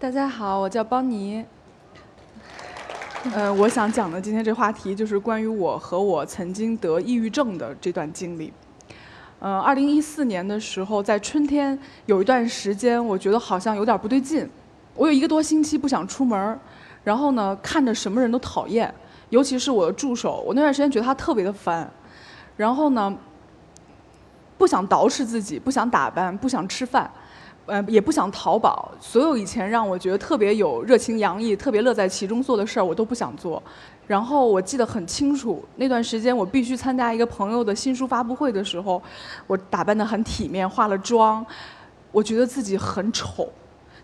大家好，我叫邦尼。呃，我想讲的今天这话题就是关于我和我曾经得抑郁症的这段经历。呃，二零一四年的时候，在春天有一段时间，我觉得好像有点不对劲。我有一个多星期不想出门，然后呢，看着什么人都讨厌，尤其是我的助手，我那段时间觉得他特别的烦。然后呢，不想捯饬自己，不想打扮，不想吃饭。呃，也不想淘宝，所有以前让我觉得特别有热情洋溢、特别乐在其中做的事儿，我都不想做。然后我记得很清楚，那段时间我必须参加一个朋友的新书发布会的时候，我打扮得很体面，化了妆，我觉得自己很丑。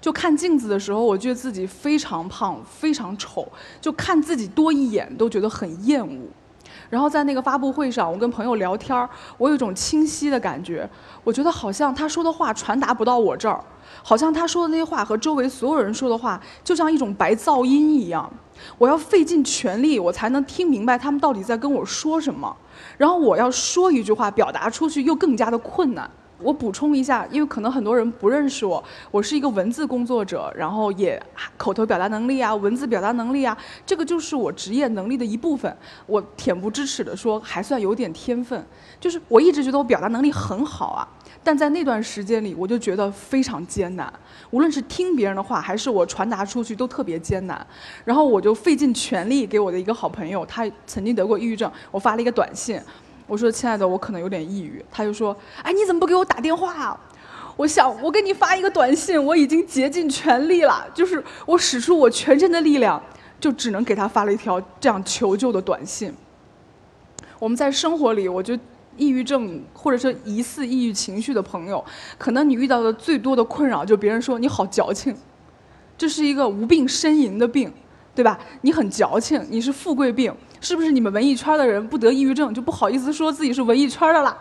就看镜子的时候，我觉得自己非常胖、非常丑，就看自己多一眼都觉得很厌恶。然后在那个发布会上，我跟朋友聊天儿，我有一种清晰的感觉，我觉得好像他说的话传达不到我这儿，好像他说的那些话和周围所有人说的话，就像一种白噪音一样，我要费尽全力，我才能听明白他们到底在跟我说什么，然后我要说一句话表达出去又更加的困难。我补充一下，因为可能很多人不认识我，我是一个文字工作者，然后也口头表达能力啊，文字表达能力啊，这个就是我职业能力的一部分。我恬不知耻地说，还算有点天分。就是我一直觉得我表达能力很好啊，但在那段时间里，我就觉得非常艰难。无论是听别人的话，还是我传达出去，都特别艰难。然后我就费尽全力给我的一个好朋友，他曾经得过抑郁症，我发了一个短信。我说：“亲爱的，我可能有点抑郁。”他就说：“哎，你怎么不给我打电话？”我想，我给你发一个短信，我已经竭尽全力了，就是我使出我全身的力量，就只能给他发了一条这样求救的短信。我们在生活里，我觉得抑郁症或者是疑似抑郁情绪的朋友，可能你遇到的最多的困扰，就别人说你好矫情，这是一个无病呻吟的病。对吧？你很矫情，你是富贵病，是不是？你们文艺圈的人不得抑郁症就不好意思说自己是文艺圈的啦，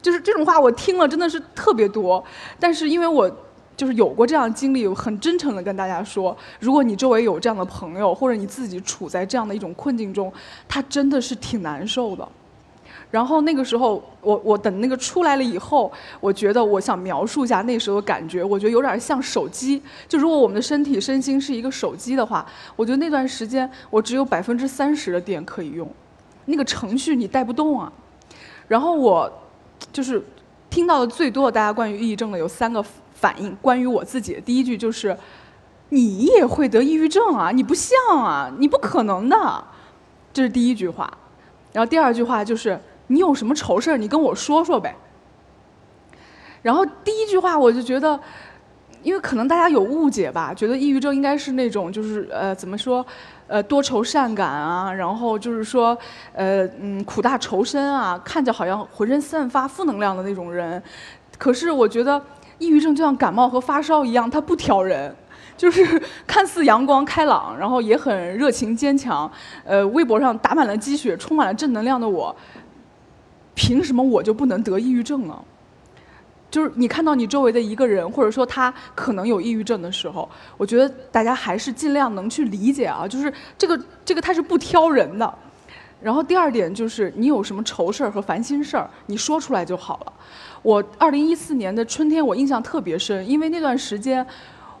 就是这种话我听了真的是特别多。但是因为我就是有过这样的经历，我很真诚的跟大家说，如果你周围有这样的朋友，或者你自己处在这样的一种困境中，他真的是挺难受的。然后那个时候，我我等那个出来了以后，我觉得我想描述一下那时候的感觉。我觉得有点像手机，就如果我们的身体身心是一个手机的话，我觉得那段时间我只有百分之三十的电可以用，那个程序你带不动啊。然后我就是听到的最多的大家关于抑郁症的有三个反应，关于我自己的，第一句就是你也会得抑郁症啊？你不像啊，你不可能的，这是第一句话。然后第二句话就是。你有什么愁事儿？你跟我说说呗。然后第一句话我就觉得，因为可能大家有误解吧，觉得抑郁症应该是那种就是呃怎么说，呃多愁善感啊，然后就是说呃嗯苦大仇深啊，看着好像浑身散发负能量的那种人。可是我觉得抑郁症就像感冒和发烧一样，它不挑人，就是看似阳光开朗，然后也很热情坚强，呃微博上打满了鸡血，充满了正能量的我。凭什么我就不能得抑郁症呢？就是你看到你周围的一个人，或者说他可能有抑郁症的时候，我觉得大家还是尽量能去理解啊。就是这个这个他是不挑人的。然后第二点就是你有什么愁事儿和烦心事儿，你说出来就好了。我二零一四年的春天我印象特别深，因为那段时间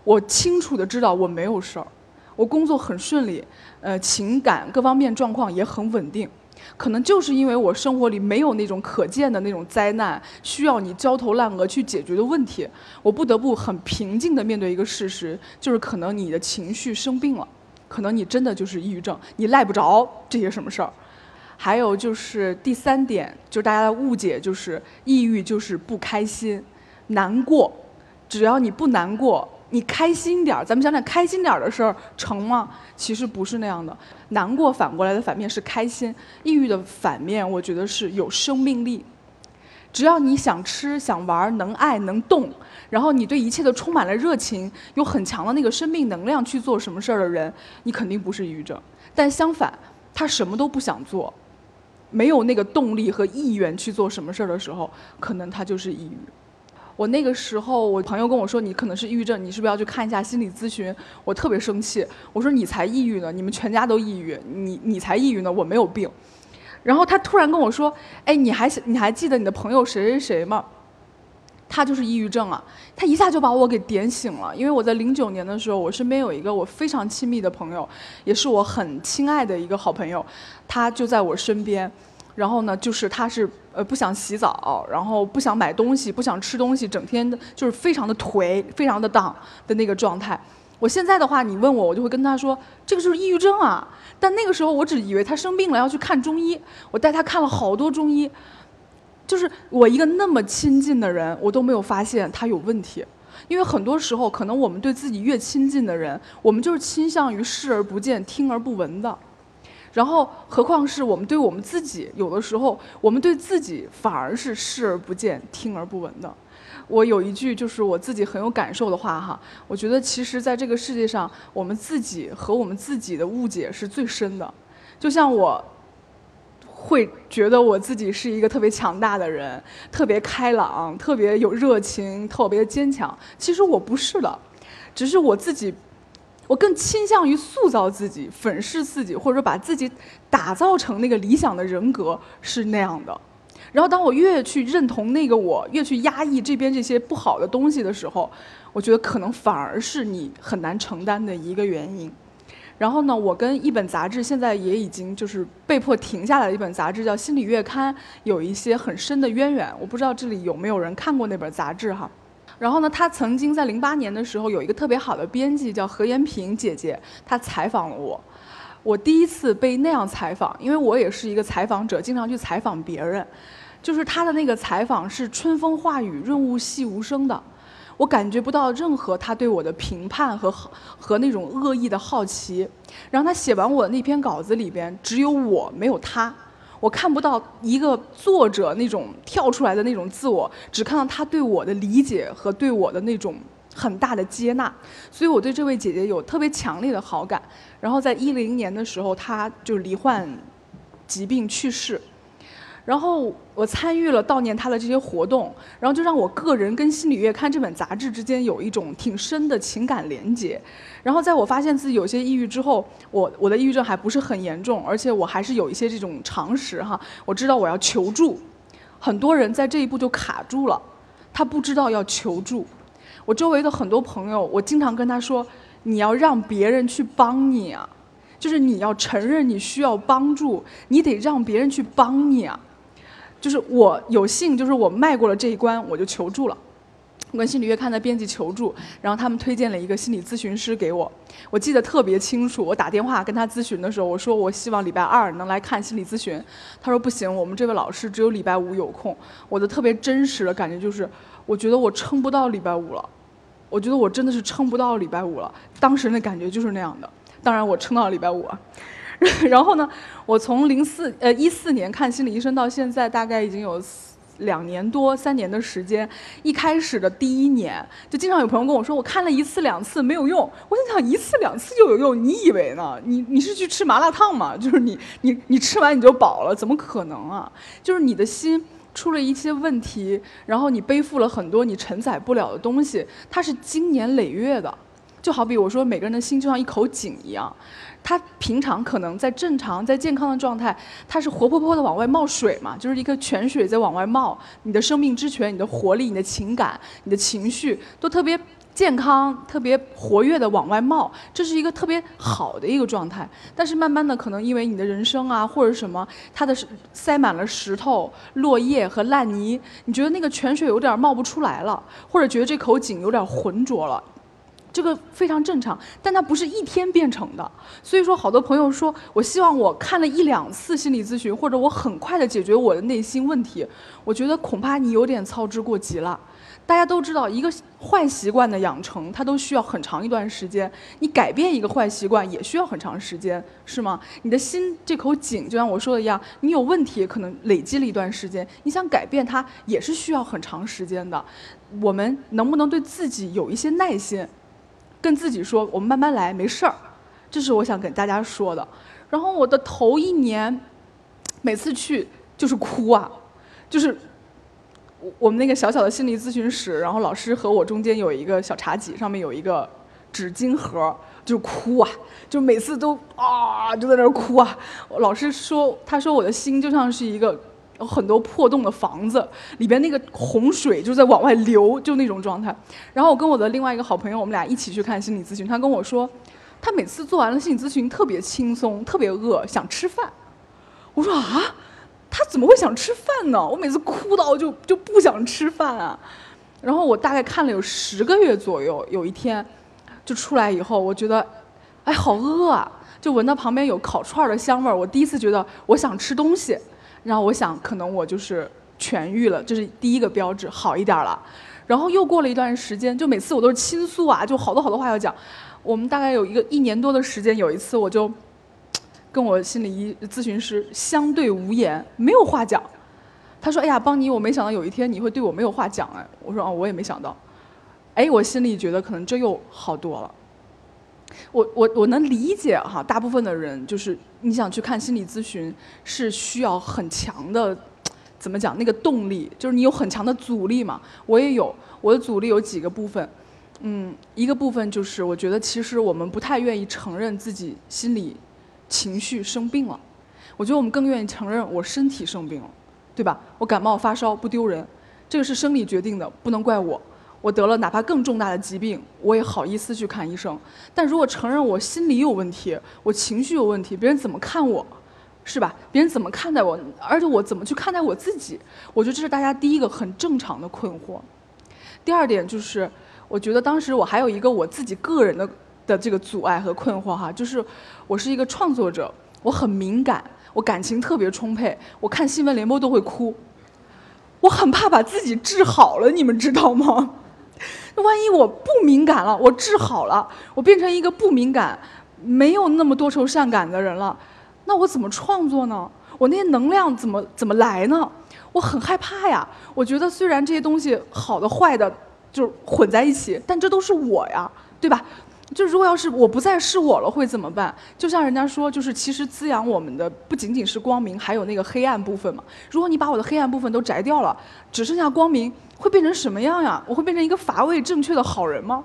我清楚的知道我没有事儿，我工作很顺利，呃，情感各方面状况也很稳定。可能就是因为我生活里没有那种可见的那种灾难，需要你焦头烂额去解决的问题，我不得不很平静地面对一个事实，就是可能你的情绪生病了，可能你真的就是抑郁症，你赖不着这些什么事儿。还有就是第三点，就是大家的误解就是抑郁就是不开心、难过，只要你不难过。你开心点儿，咱们想想开心点儿的事儿成吗？其实不是那样的。难过反过来的反面是开心，抑郁的反面我觉得是有生命力。只要你想吃、想玩、能爱、能动，然后你对一切都充满了热情，有很强的那个生命能量去做什么事儿的人，你肯定不是抑郁症。但相反，他什么都不想做，没有那个动力和意愿去做什么事儿的时候，可能他就是抑郁。我那个时候，我朋友跟我说你可能是抑郁症，你是不是要去看一下心理咨询？我特别生气，我说你才抑郁呢，你们全家都抑郁，你你才抑郁呢，我没有病。然后他突然跟我说，哎，你还你还记得你的朋友谁谁谁吗？他就是抑郁症啊！他一下就把我给点醒了，因为我在零九年的时候，我身边有一个我非常亲密的朋友，也是我很亲爱的一个好朋友，他就在我身边。然后呢，就是他是呃不想洗澡，然后不想买东西，不想吃东西，整天的就是非常的颓，非常的荡的那个状态。我现在的话，你问我，我就会跟他说，这个就是抑郁症啊。但那个时候我只以为他生病了要去看中医，我带他看了好多中医。就是我一个那么亲近的人，我都没有发现他有问题，因为很多时候可能我们对自己越亲近的人，我们就是倾向于视而不见、听而不闻的，然后何况是我们对我们自己，有的时候我们对自己反而是视而不见、听而不闻的。我有一句就是我自己很有感受的话哈，我觉得其实在这个世界上，我们自己和我们自己的误解是最深的，就像我。会觉得我自己是一个特别强大的人，特别开朗，特别有热情，特别坚强。其实我不是的，只是我自己，我更倾向于塑造自己、粉饰自己，或者说把自己打造成那个理想的人格是那样的。然后，当我越去认同那个我，越去压抑这边这些不好的东西的时候，我觉得可能反而是你很难承担的一个原因。然后呢，我跟一本杂志现在也已经就是被迫停下来的一本杂志叫《心理月刊》，有一些很深的渊源。我不知道这里有没有人看过那本杂志哈。然后呢，他曾经在零八年的时候有一个特别好的编辑叫何延平姐姐，她采访了我。我第一次被那样采访，因为我也是一个采访者，经常去采访别人。就是他的那个采访是春风化雨，润物细无声的。我感觉不到任何他对我的评判和和那种恶意的好奇，然后他写完我的那篇稿子里边，只有我没有他，我看不到一个作者那种跳出来的那种自我，只看到他对我的理解和对我的那种很大的接纳，所以我对这位姐姐有特别强烈的好感。然后在一零年的时候，她就罹患疾病去世。然后我参与了悼念他的这些活动，然后就让我个人跟《心理月刊》这本杂志之间有一种挺深的情感连接。然后在我发现自己有些抑郁之后，我我的抑郁症还不是很严重，而且我还是有一些这种常识哈。我知道我要求助，很多人在这一步就卡住了，他不知道要求助。我周围的很多朋友，我经常跟他说：“你要让别人去帮你啊，就是你要承认你需要帮助，你得让别人去帮你啊。”就是我有幸，就是我迈过了这一关，我就求助了。我跟心理月刊的编辑求助，然后他们推荐了一个心理咨询师给我。我记得特别清楚，我打电话跟他咨询的时候，我说我希望礼拜二能来看心理咨询。他说不行，我们这位老师只有礼拜五有空。我的特别真实的感觉就是，我觉得我撑不到礼拜五了。我觉得我真的是撑不到礼拜五了。当时的感觉就是那样的。当然，我撑到了礼拜五。然后呢，我从零四呃一四年看心理医生到现在，大概已经有两年多三年的时间。一开始的第一年，就经常有朋友跟我说，我看了一次两次没有用。我心想，一次两次就有用？你以为呢？你你是去吃麻辣烫吗？就是你你你吃完你就饱了？怎么可能啊？就是你的心出了一些问题，然后你背负了很多你承载不了的东西，它是经年累月的。就好比我说，每个人的心就像一口井一样。它平常可能在正常、在健康的状态，它是活泼泼的往外冒水嘛，就是一个泉水在往外冒。你的生命之泉、你的活力、你的情感、你的情绪都特别健康、特别活跃的往外冒，这是一个特别好的一个状态。但是慢慢的，可能因为你的人生啊，或者什么，它的塞满了石头、落叶和烂泥，你觉得那个泉水有点冒不出来了，或者觉得这口井有点浑浊了。这个非常正常，但它不是一天变成的。所以说，好多朋友说我希望我看了一两次心理咨询，或者我很快的解决我的内心问题。我觉得恐怕你有点操之过急了。大家都知道，一个坏习惯的养成，它都需要很长一段时间。你改变一个坏习惯也需要很长时间，是吗？你的心这口井，就像我说的一样，你有问题可能累积了一段时间，你想改变它也是需要很长时间的。我们能不能对自己有一些耐心？跟自己说，我们慢慢来，没事儿，这是我想跟大家说的。然后我的头一年，每次去就是哭啊，就是我我们那个小小的心理咨询室，然后老师和我中间有一个小茶几，上面有一个纸巾盒，就哭啊，就每次都啊就在那儿哭啊。老师说，他说我的心就像是一个有很多破洞的房子，里边那个洪水就在往外流，就那种状态。然后我跟我的另外一个好朋友，我们俩一起去看心理咨询，他跟我说，他每次做完了心理咨询特别轻松，特别饿，想吃饭。我说啊，他怎么会想吃饭呢？我每次哭到就就不想吃饭啊。然后我大概看了有十个月左右，有一天就出来以后，我觉得，哎，好饿啊！就闻到旁边有烤串的香味儿，我第一次觉得我想吃东西。然后我想，可能我就是痊愈了，这是第一个标志，好一点了。然后又过了一段时间，就每次我都是倾诉啊，就好多好多话要讲。我们大概有一个一年多的时间，有一次我就跟我心理医咨询师相对无言，没有话讲。他说：“哎呀，邦尼，我没想到有一天你会对我没有话讲哎。”我说：“哦，我也没想到。”哎，我心里觉得可能这又好多了。我我我能理解哈，大部分的人就是你想去看心理咨询，是需要很强的，怎么讲那个动力，就是你有很强的阻力嘛。我也有，我的阻力有几个部分，嗯，一个部分就是我觉得其实我们不太愿意承认自己心理情绪生病了，我觉得我们更愿意承认我身体生病了。对吧？我感冒发烧不丢人，这个是生理决定的，不能怪我。我得了哪怕更重大的疾病，我也好意思去看医生。但如果承认我心理有问题，我情绪有问题，别人怎么看我，是吧？别人怎么看待我？而且我怎么去看待我自己？我觉得这是大家第一个很正常的困惑。第二点就是，我觉得当时我还有一个我自己个人的的这个阻碍和困惑哈，就是我是一个创作者，我很敏感。我感情特别充沛，我看新闻联播都会哭，我很怕把自己治好了，你们知道吗？那万一我不敏感了，我治好了，我变成一个不敏感、没有那么多愁善感的人了，那我怎么创作呢？我那些能量怎么怎么来呢？我很害怕呀。我觉得虽然这些东西好的坏的就混在一起，但这都是我呀，对吧？就如果要是我不再是我了，会怎么办？就像人家说，就是其实滋养我们的不仅仅是光明，还有那个黑暗部分嘛。如果你把我的黑暗部分都摘掉了，只剩下光明，会变成什么样呀？我会变成一个乏味正确的好人吗？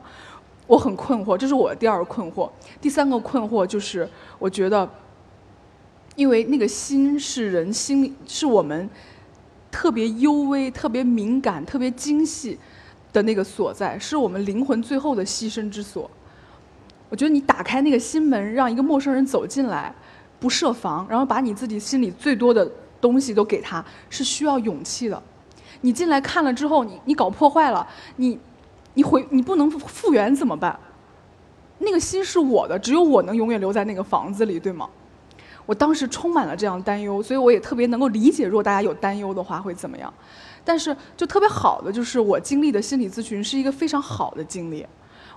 我很困惑，这是我的第二个困惑。第三个困惑就是，我觉得，因为那个心是人心，是我们特别幽微、特别敏感、特别精细的那个所在，是我们灵魂最后的栖身之所。我觉得你打开那个心门，让一个陌生人走进来，不设防，然后把你自己心里最多的东西都给他，是需要勇气的。你进来看了之后，你你搞破坏了，你你回你不能复原怎么办？那个心是我的，只有我能永远留在那个房子里，对吗？我当时充满了这样担忧，所以我也特别能够理解，如果大家有担忧的话会怎么样。但是就特别好的就是我经历的心理咨询是一个非常好的经历。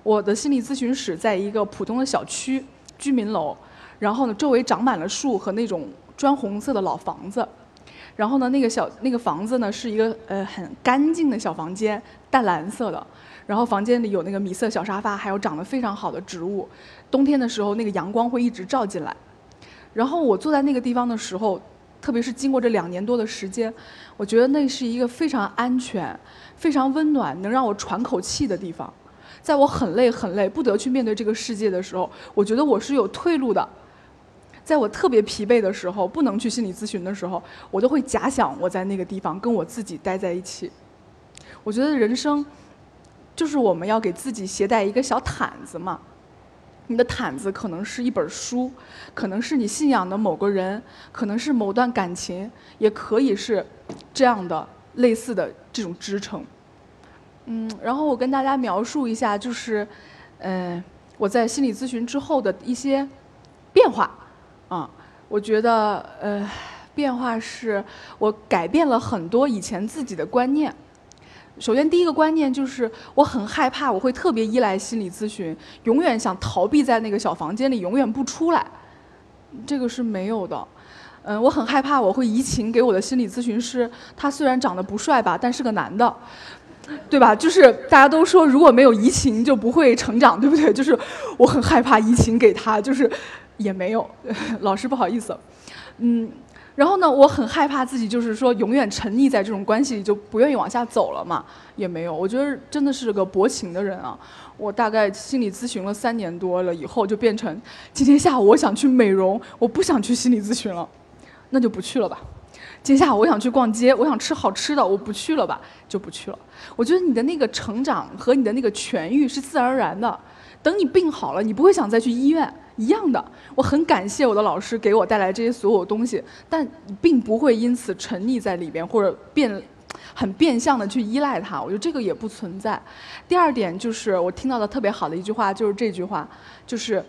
我的心理咨询室在一个普通的小区居民楼，然后呢，周围长满了树和那种砖红色的老房子，然后呢，那个小那个房子呢是一个呃很干净的小房间，淡蓝色的，然后房间里有那个米色小沙发，还有长得非常好的植物，冬天的时候那个阳光会一直照进来，然后我坐在那个地方的时候，特别是经过这两年多的时间，我觉得那是一个非常安全、非常温暖、能让我喘口气的地方。在我很累很累不得去面对这个世界的时候，我觉得我是有退路的。在我特别疲惫的时候，不能去心理咨询的时候，我都会假想我在那个地方跟我自己待在一起。我觉得人生就是我们要给自己携带一个小毯子嘛。你的毯子可能是一本书，可能是你信仰的某个人，可能是某段感情，也可以是这样的类似的这种支撑。嗯，然后我跟大家描述一下，就是，呃，我在心理咨询之后的一些变化，啊，我觉得，呃，变化是我改变了很多以前自己的观念。首先，第一个观念就是我很害怕，我会特别依赖心理咨询，永远想逃避在那个小房间里，永远不出来。这个是没有的。嗯，我很害怕我会移情给我的心理咨询师，他虽然长得不帅吧，但是个男的。对吧？就是大家都说，如果没有移情就不会成长，对不对？就是我很害怕移情给他，就是也没有。老师不好意思，嗯，然后呢，我很害怕自己就是说永远沉溺在这种关系里，就不愿意往下走了嘛，也没有。我觉得真的是个薄情的人啊。我大概心理咨询了三年多了以后，就变成今天下午我想去美容，我不想去心理咨询了，那就不去了吧。今下午我想去逛街，我想吃好吃的，我不去了吧，就不去了。我觉得你的那个成长和你的那个痊愈是自然而然的。等你病好了，你不会想再去医院一样的。我很感谢我的老师给我带来这些所有东西，但你并不会因此沉溺在里边或者变很变相的去依赖它。我觉得这个也不存在。第二点就是我听到的特别好的一句话，就是这句话，就是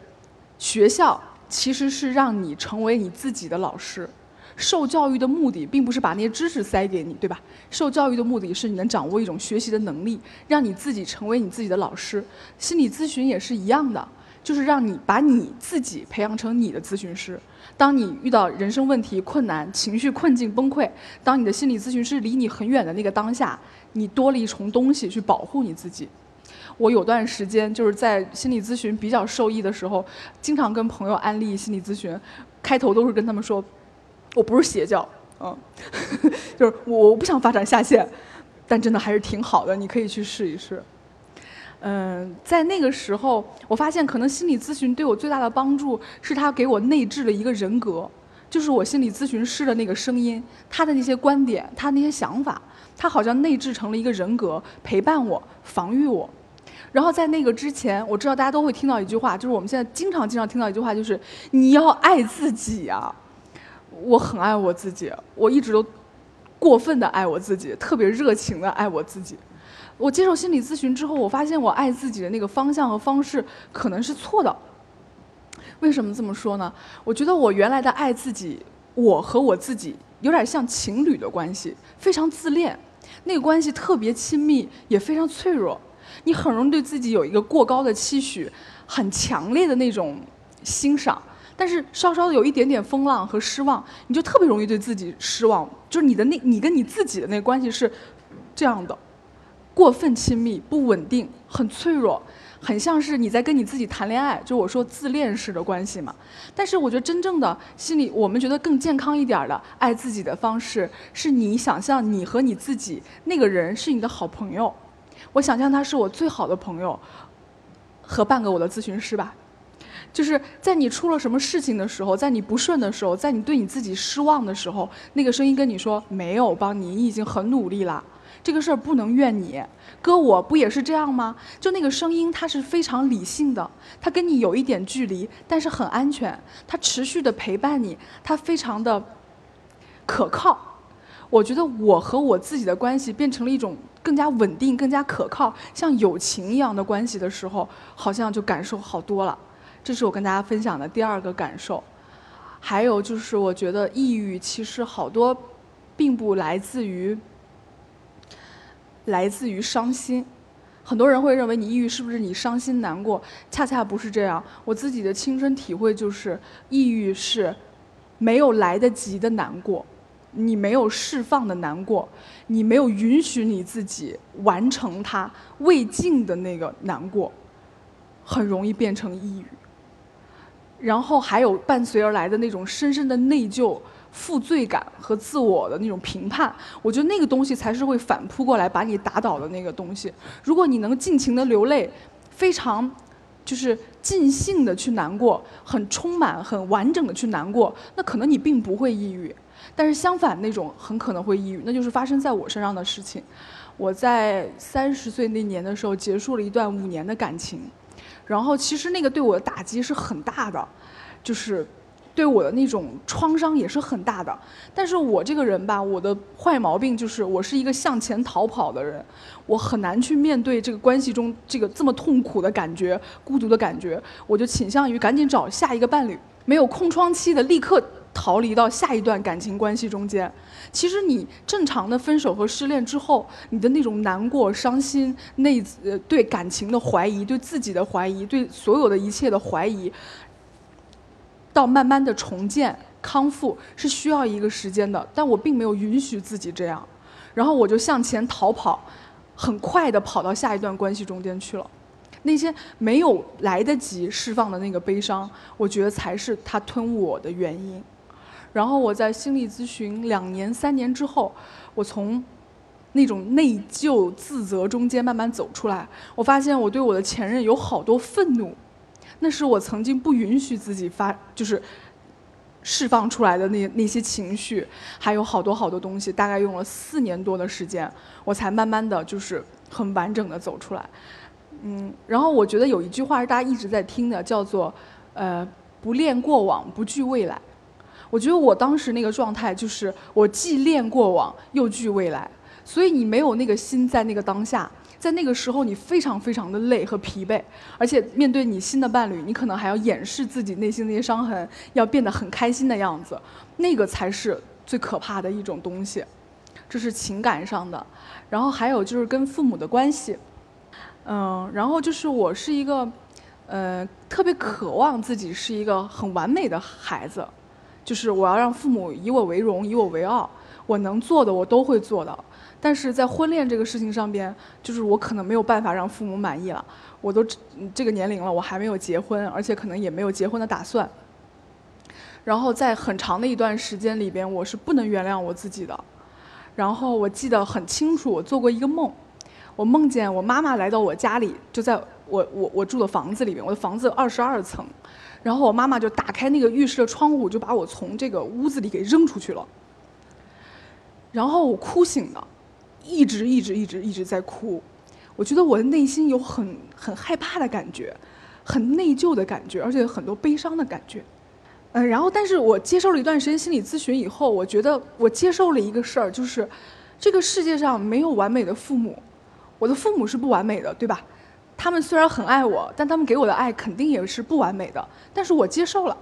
学校其实是让你成为你自己的老师。受教育的目的并不是把那些知识塞给你，对吧？受教育的目的是你能掌握一种学习的能力，让你自己成为你自己的老师。心理咨询也是一样的，就是让你把你自己培养成你的咨询师。当你遇到人生问题、困难、情绪困境、崩溃，当你的心理咨询师离你很远的那个当下，你多了一重东西去保护你自己。我有段时间就是在心理咨询比较受益的时候，经常跟朋友安利心理咨询，开头都是跟他们说。我不是邪教，嗯，就是我我不想发展下线，但真的还是挺好的，你可以去试一试。嗯，在那个时候，我发现可能心理咨询对我最大的帮助是他给我内置了一个人格，就是我心理咨询师的那个声音，他的那些观点，他那些想法，他好像内置成了一个人格，陪伴我，防御我。然后在那个之前，我知道大家都会听到一句话，就是我们现在经常经常听到一句话，就是你要爱自己呀。我很爱我自己，我一直都过分的爱我自己，特别热情的爱我自己。我接受心理咨询之后，我发现我爱自己的那个方向和方式可能是错的。为什么这么说呢？我觉得我原来的爱自己，我和我自己有点像情侣的关系，非常自恋，那个关系特别亲密，也非常脆弱。你很容易对自己有一个过高的期许，很强烈的那种欣赏。但是稍稍的有一点点风浪和失望，你就特别容易对自己失望。就是你的那，你跟你自己的那个关系是这样的，过分亲密、不稳定、很脆弱，很像是你在跟你自己谈恋爱，就我说自恋式的关系嘛。但是我觉得真正的心理，我们觉得更健康一点的爱自己的方式，是你想象你和你自己那个人是你的好朋友，我想象他是我最好的朋友，和半个我的咨询师吧。就是在你出了什么事情的时候，在你不顺的时候，在你对你自己失望的时候，那个声音跟你说：“没有帮你，你已经很努力了，这个事儿不能怨你。”哥，我不也是这样吗？就那个声音，它是非常理性的，它跟你有一点距离，但是很安全，它持续的陪伴你，它非常的可靠。我觉得我和我自己的关系变成了一种更加稳定、更加可靠，像友情一样的关系的时候，好像就感受好多了。这是我跟大家分享的第二个感受，还有就是我觉得抑郁其实好多，并不来自于来自于伤心，很多人会认为你抑郁是不是你伤心难过？恰恰不是这样。我自己的亲身体会就是，抑郁是没有来得及的难过，你没有释放的难过，你没有允许你自己完成它未尽的那个难过，很容易变成抑郁。然后还有伴随而来的那种深深的内疚、负罪感和自我的那种评判，我觉得那个东西才是会反扑过来把你打倒的那个东西。如果你能尽情的流泪，非常就是尽兴的去难过，很充满、很完整的去难过，那可能你并不会抑郁。但是相反，那种很可能会抑郁，那就是发生在我身上的事情。我在三十岁那年的时候结束了一段五年的感情。然后其实那个对我的打击是很大的，就是对我的那种创伤也是很大的。但是我这个人吧，我的坏毛病就是我是一个向前逃跑的人，我很难去面对这个关系中这个这么痛苦的感觉、孤独的感觉，我就倾向于赶紧找下一个伴侣，没有空窗期的立刻。逃离到下一段感情关系中间，其实你正常的分手和失恋之后，你的那种难过、伤心、内呃对感情的怀疑、对自己的怀疑、对所有的一切的怀疑，到慢慢的重建康复是需要一个时间的。但我并没有允许自己这样，然后我就向前逃跑，很快的跑到下一段关系中间去了。那些没有来得及释放的那个悲伤，我觉得才是他吞我的原因。然后我在心理咨询两年、三年之后，我从那种内疚、自责中间慢慢走出来。我发现我对我的前任有好多愤怒，那是我曾经不允许自己发，就是释放出来的那那些情绪，还有好多好多东西，大概用了四年多的时间，我才慢慢的就是很完整的走出来。嗯，然后我觉得有一句话是大家一直在听的，叫做呃不恋过往，不惧未来。我觉得我当时那个状态就是我既恋过往又惧未来，所以你没有那个心在那个当下。在那个时候，你非常非常的累和疲惫，而且面对你新的伴侣，你可能还要掩饰自己内心那些伤痕，要变得很开心的样子，那个才是最可怕的一种东西。这是情感上的，然后还有就是跟父母的关系，嗯，然后就是我是一个，呃，特别渴望自己是一个很完美的孩子，就是我要让父母以我为荣，以我为傲，我能做的我都会做到。但是在婚恋这个事情上边，就是我可能没有办法让父母满意了。我都这个年龄了，我还没有结婚，而且可能也没有结婚的打算。然后在很长的一段时间里边，我是不能原谅我自己的。然后我记得很清楚，我做过一个梦，我梦见我妈妈来到我家里，就在我我我住的房子里边，我的房子二十二层，然后我妈妈就打开那个浴室的窗户，就把我从这个屋子里给扔出去了。然后我哭醒了。一直一直一直一直在哭，我觉得我的内心有很很害怕的感觉，很内疚的感觉，而且很多悲伤的感觉。嗯，然后但是我接受了一段时间心理咨询以后，我觉得我接受了一个事儿，就是这个世界上没有完美的父母，我的父母是不完美的，对吧？他们虽然很爱我，但他们给我的爱肯定也是不完美的，但是我接受了。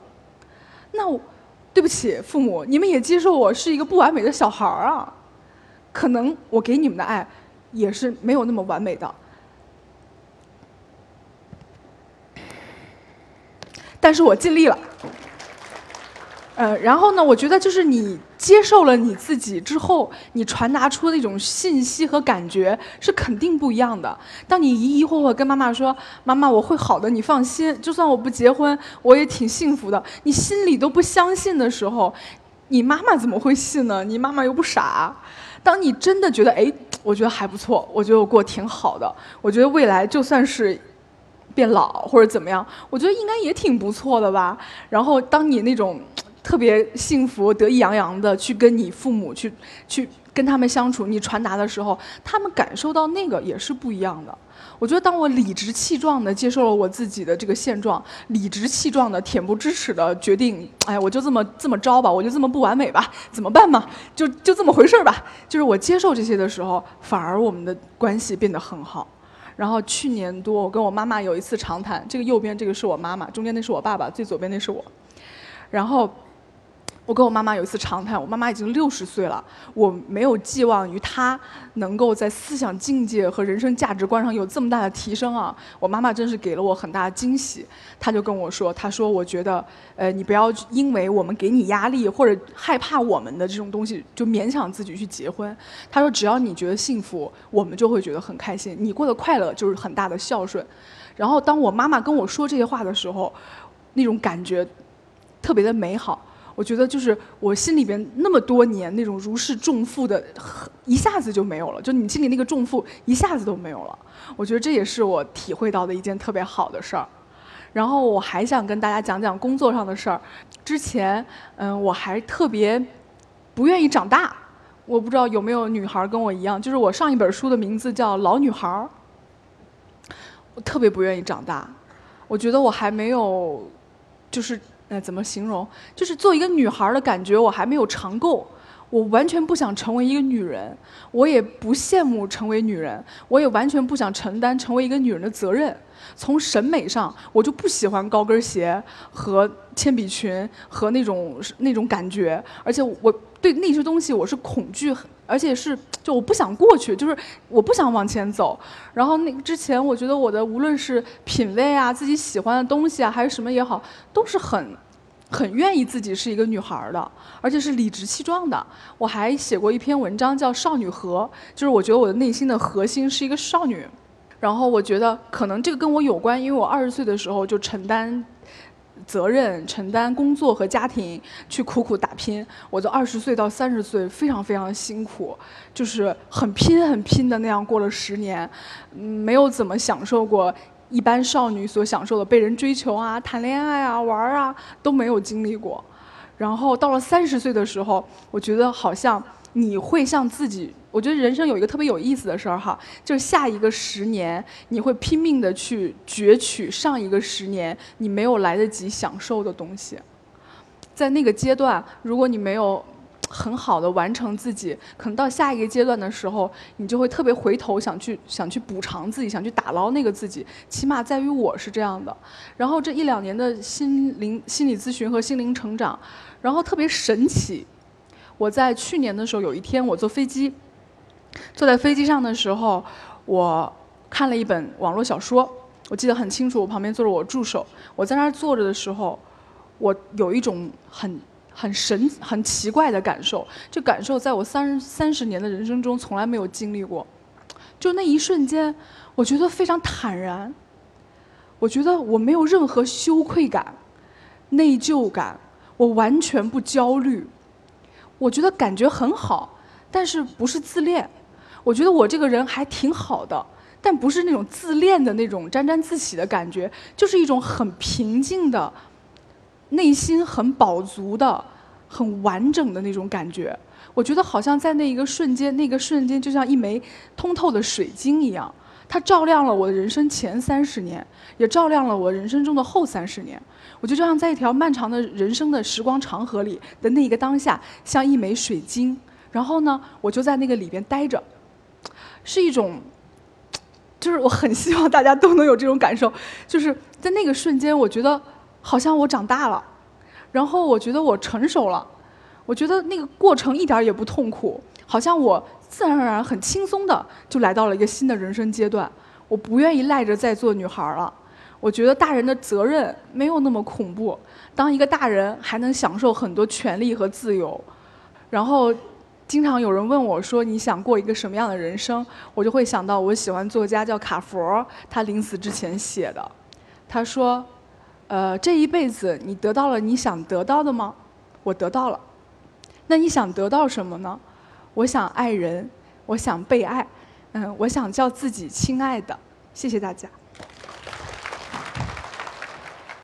那我对不起，父母，你们也接受我是一个不完美的小孩儿啊。可能我给你们的爱，也是没有那么完美的，但是我尽力了。呃，然后呢，我觉得就是你接受了你自己之后，你传达出的那种信息和感觉是肯定不一样的。当你疑疑惑惑跟妈妈说：“妈妈，我会好的，你放心，就算我不结婚，我也挺幸福的。”你心里都不相信的时候，你妈妈怎么会信呢？你妈妈又不傻。当你真的觉得，哎，我觉得还不错，我觉得我过挺好的，我觉得未来就算是变老或者怎么样，我觉得应该也挺不错的吧。然后，当你那种特别幸福、得意洋洋的去跟你父母去去跟他们相处，你传达的时候，他们感受到那个也是不一样的。我觉得，当我理直气壮地接受了我自己的这个现状，理直气壮地、恬不知耻地决定，哎，我就这么这么着吧，我就这么不完美吧，怎么办嘛？就就这么回事儿吧。就是我接受这些的时候，反而我们的关系变得很好。然后去年多，我跟我妈妈有一次长谈，这个右边这个是我妈妈，中间那是我爸爸，最左边那是我。然后。我跟我妈妈有一次长谈，我妈妈已经六十岁了，我没有寄望于她能够在思想境界和人生价值观上有这么大的提升啊！我妈妈真是给了我很大的惊喜，她就跟我说：“她说我觉得，呃，你不要因为我们给你压力或者害怕我们的这种东西，就勉强自己去结婚。她说只要你觉得幸福，我们就会觉得很开心，你过得快乐就是很大的孝顺。”然后当我妈妈跟我说这些话的时候，那种感觉特别的美好。我觉得就是我心里边那么多年那种如释重负的，一下子就没有了。就你心里那个重负一下子都没有了。我觉得这也是我体会到的一件特别好的事儿。然后我还想跟大家讲讲工作上的事儿。之前，嗯，我还特别不愿意长大。我不知道有没有女孩跟我一样，就是我上一本书的名字叫《老女孩》。我特别不愿意长大。我觉得我还没有，就是。那怎么形容？就是做一个女孩的感觉，我还没有尝够。我完全不想成为一个女人，我也不羡慕成为女人，我也完全不想承担成为一个女人的责任。从审美上，我就不喜欢高跟鞋和铅笔裙和那种那种感觉，而且我对那些东西我是恐惧，而且是就我不想过去，就是我不想往前走。然后那之前，我觉得我的无论是品味啊，自己喜欢的东西啊，还是什么也好，都是很。很愿意自己是一个女孩的，而且是理直气壮的。我还写过一篇文章叫《少女核》，就是我觉得我的内心的核心是一个少女。然后我觉得可能这个跟我有关，因为我二十岁的时候就承担责任、承担工作和家庭，去苦苦打拼。我的二十岁到三十岁非常非常辛苦，就是很拼很拼的那样过了十年，没有怎么享受过。一般少女所享受的被人追求啊、谈恋爱啊、玩啊都没有经历过，然后到了三十岁的时候，我觉得好像你会像自己，我觉得人生有一个特别有意思的事儿哈，就是下一个十年你会拼命的去攫取上一个十年你没有来得及享受的东西，在那个阶段，如果你没有。很好的完成自己，可能到下一个阶段的时候，你就会特别回头想去想去补偿自己，想去打捞那个自己。起码在于我是这样的。然后这一两年的心灵心理咨询和心灵成长，然后特别神奇。我在去年的时候，有一天我坐飞机，坐在飞机上的时候，我看了一本网络小说，我记得很清楚。我旁边坐着我助手，我在那儿坐着的时候，我有一种很。很神、很奇怪的感受，这感受在我三三十年的人生中从来没有经历过。就那一瞬间，我觉得非常坦然。我觉得我没有任何羞愧感、内疚感，我完全不焦虑。我觉得感觉很好，但是不是自恋。我觉得我这个人还挺好的，但不是那种自恋的那种沾沾自喜的感觉，就是一种很平静的。内心很饱足的、很完整的那种感觉，我觉得好像在那一个瞬间，那个瞬间就像一枚通透的水晶一样，它照亮了我的人生前三十年，也照亮了我人生中的后三十年。我就这样在一条漫长的人生的时光长河里的那一个当下，像一枚水晶，然后呢，我就在那个里边待着，是一种，就是我很希望大家都能有这种感受，就是在那个瞬间，我觉得。好像我长大了，然后我觉得我成熟了，我觉得那个过程一点也不痛苦，好像我自然而然很轻松的就来到了一个新的人生阶段。我不愿意赖着再做女孩了，我觉得大人的责任没有那么恐怖。当一个大人还能享受很多权利和自由，然后经常有人问我说你想过一个什么样的人生，我就会想到我喜欢作家叫卡佛，他临死之前写的，他说。呃，这一辈子你得到了你想得到的吗？我得到了。那你想得到什么呢？我想爱人，我想被爱，嗯，我想叫自己亲爱的。谢谢大家。